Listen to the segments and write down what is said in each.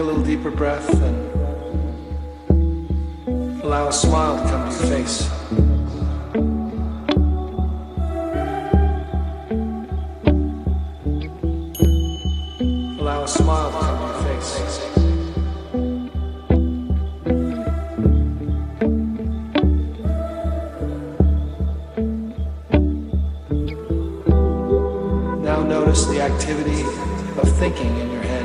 Take a little deeper breath and allow a smile to come to your face. Allow a smile to come to your face. Now notice the activity of thinking in your head.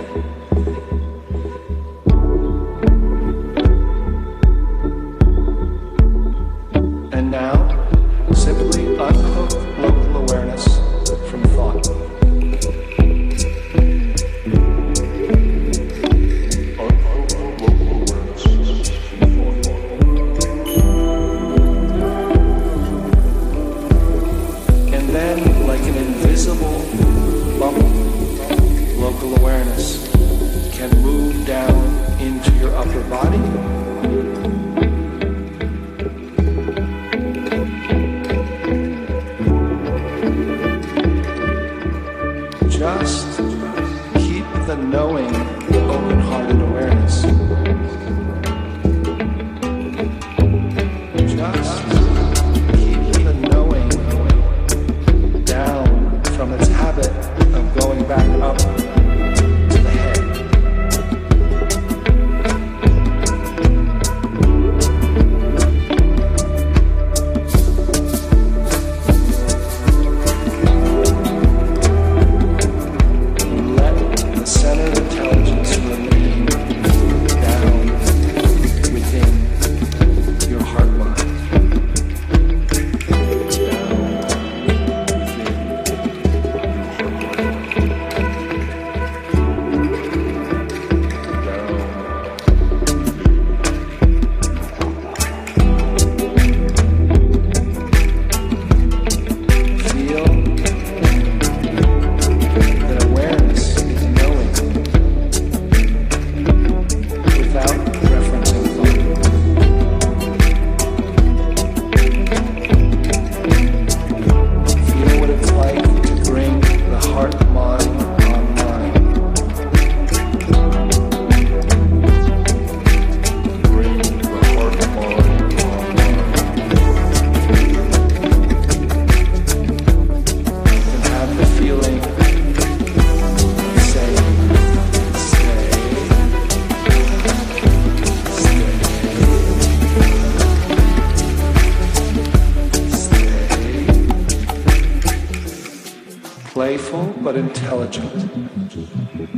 Project.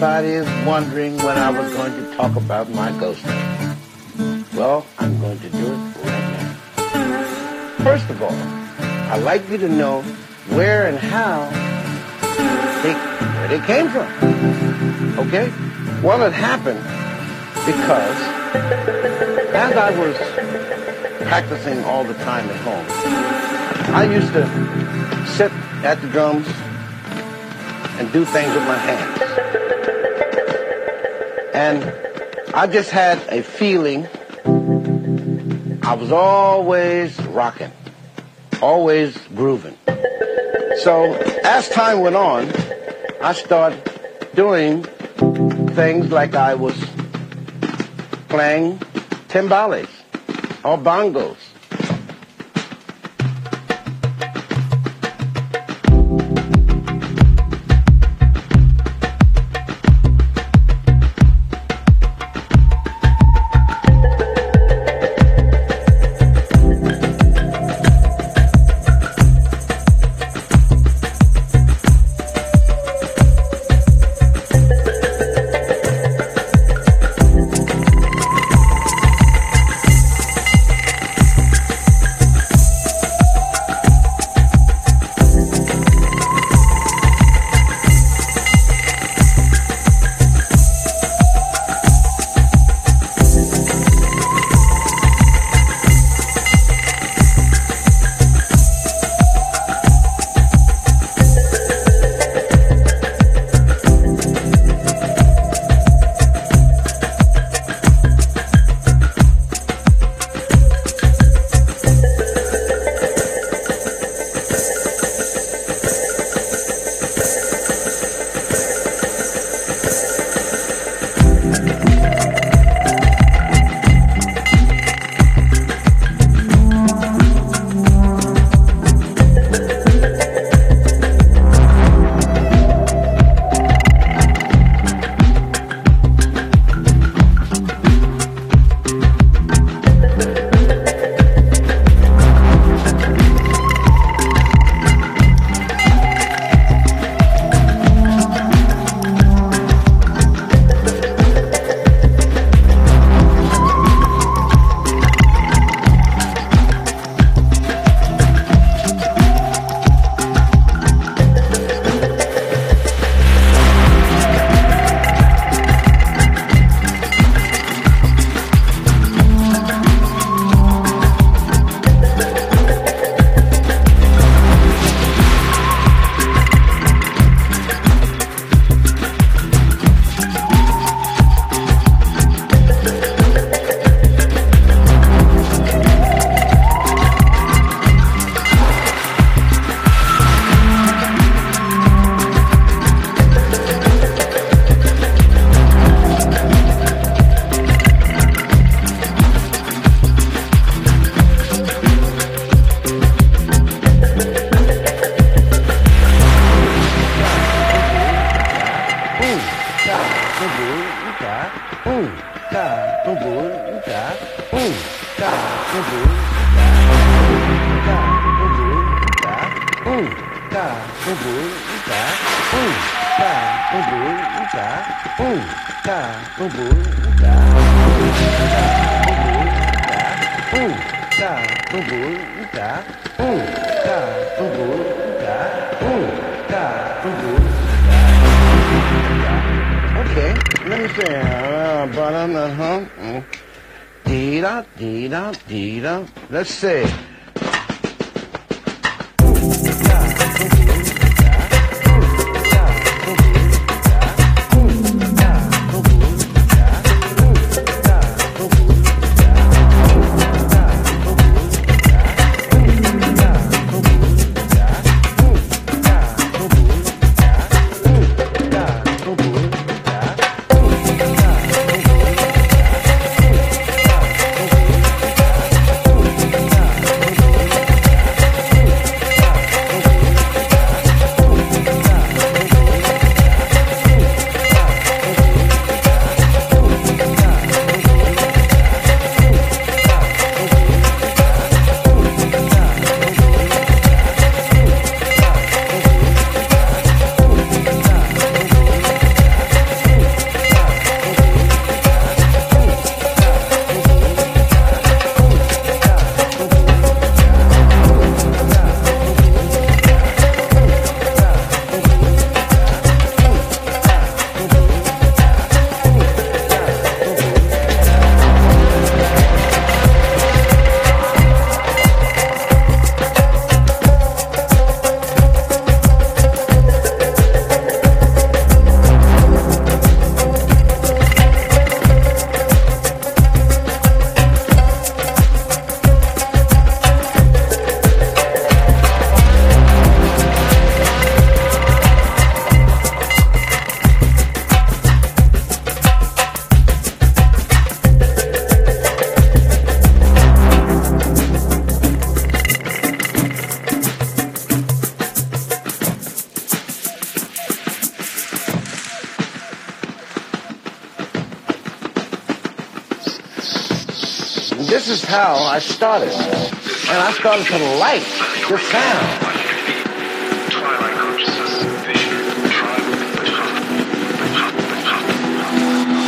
Everybody is wondering when I was going to talk about my ghost. Well, I'm going to do it right now. First of all, I'd like you to know where and how they, where they came from. Okay? Well, it happened because as I was practicing all the time at home, I used to sit at the drums and do things with my hands. And I just had a feeling I was always rocking, always grooving. So as time went on, I started doing things like I was playing timbales or bongos. Dee-da. is how I started. And I started to like the sound.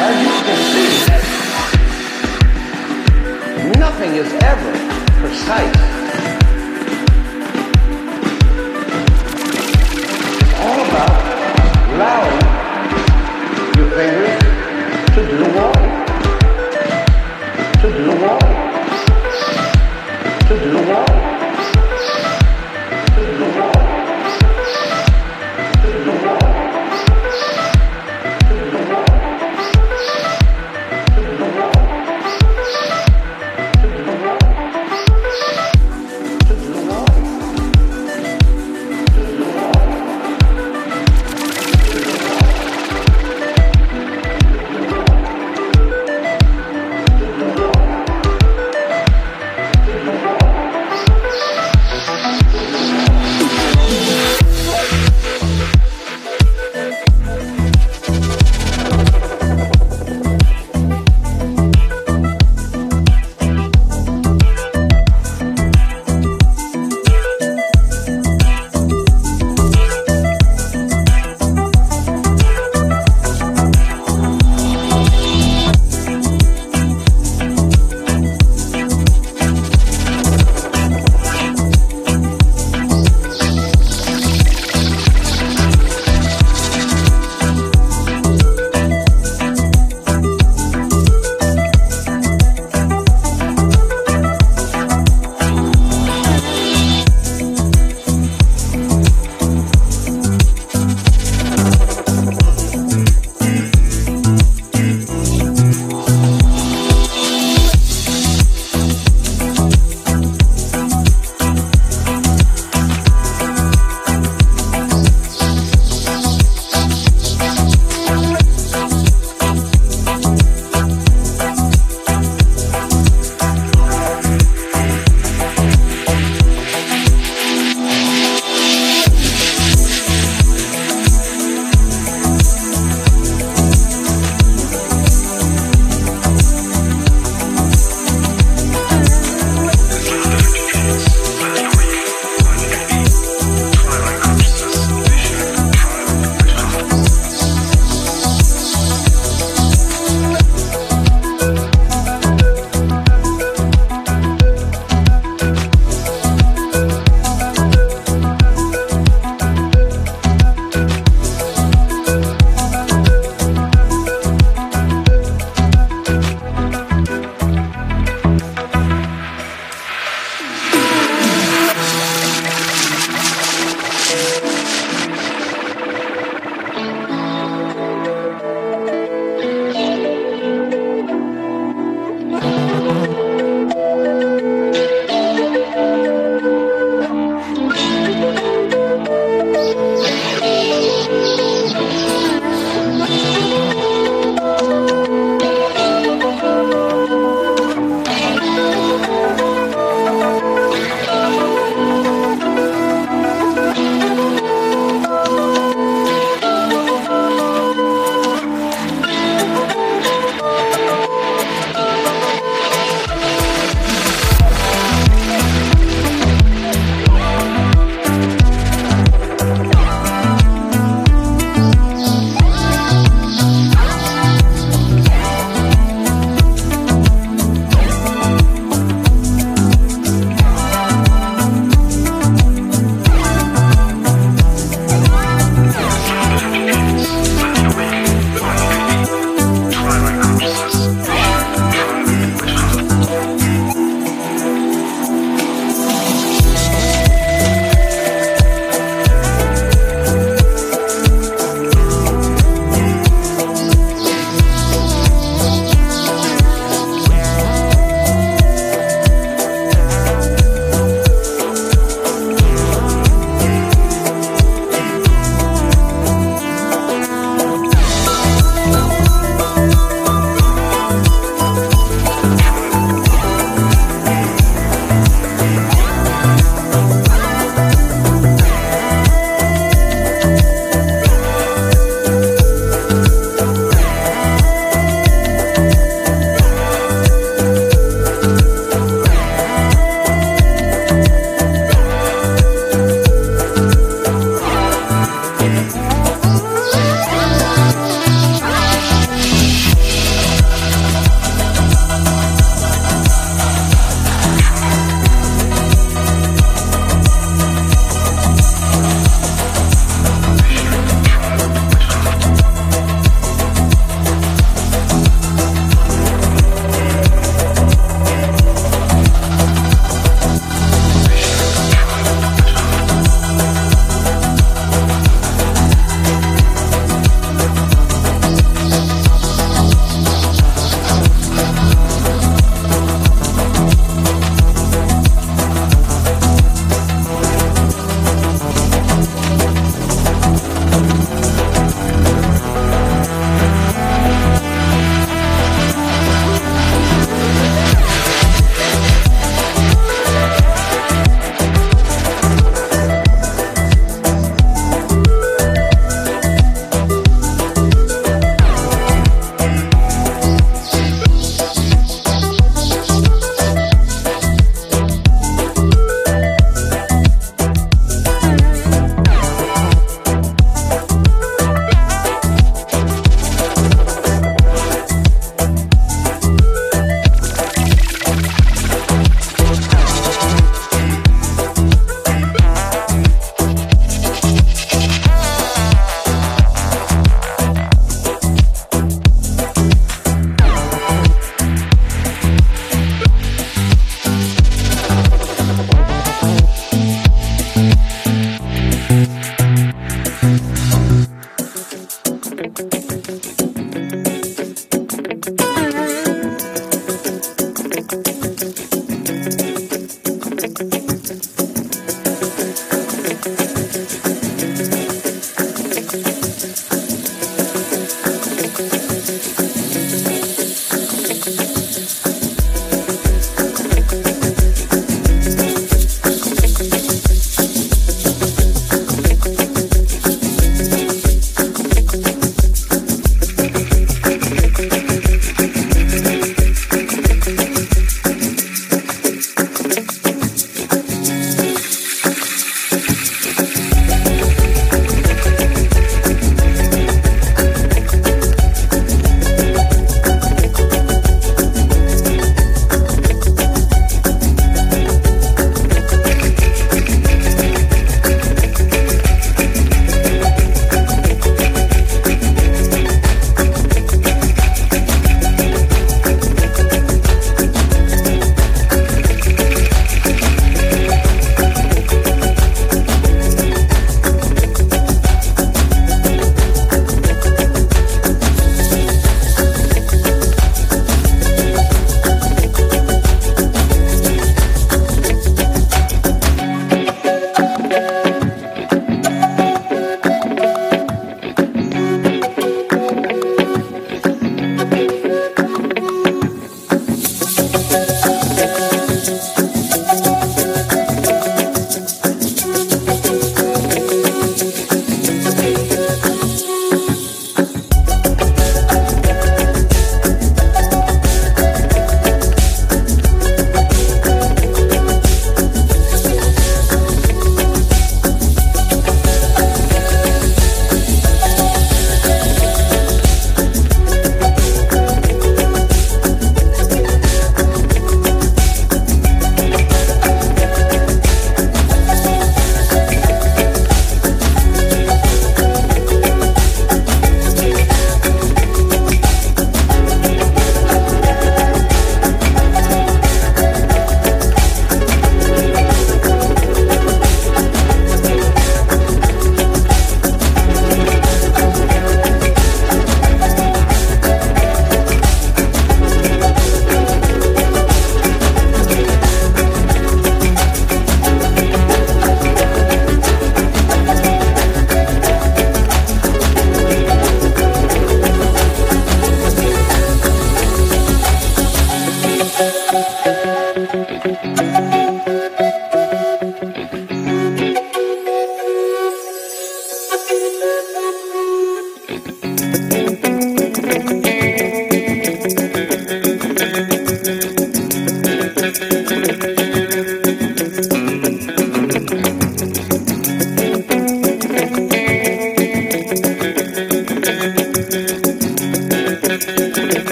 As you can see, nothing is ever precise.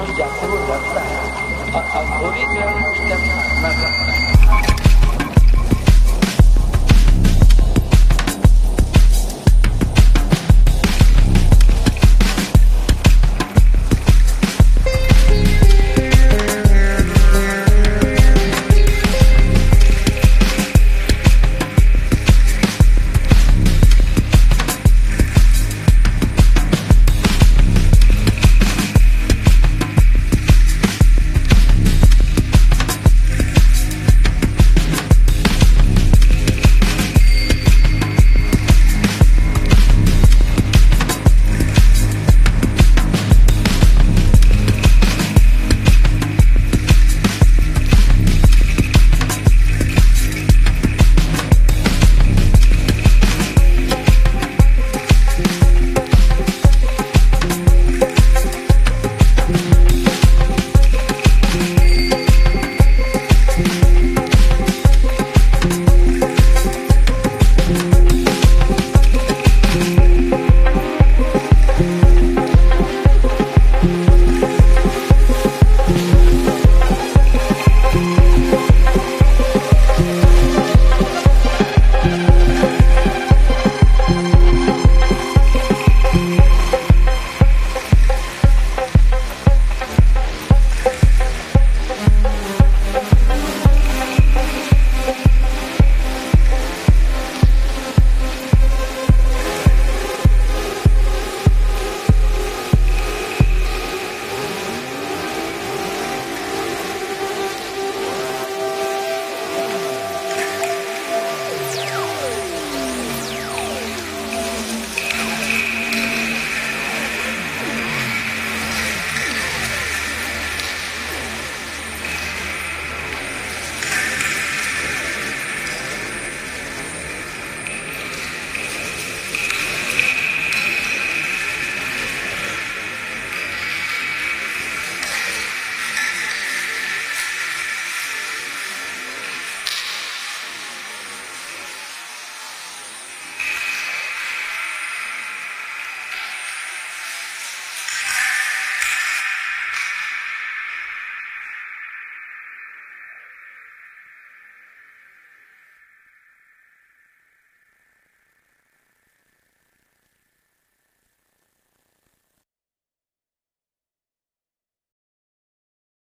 समझ जाकर वो डरता है। और अघोरी जो है उसका अपना डरता है।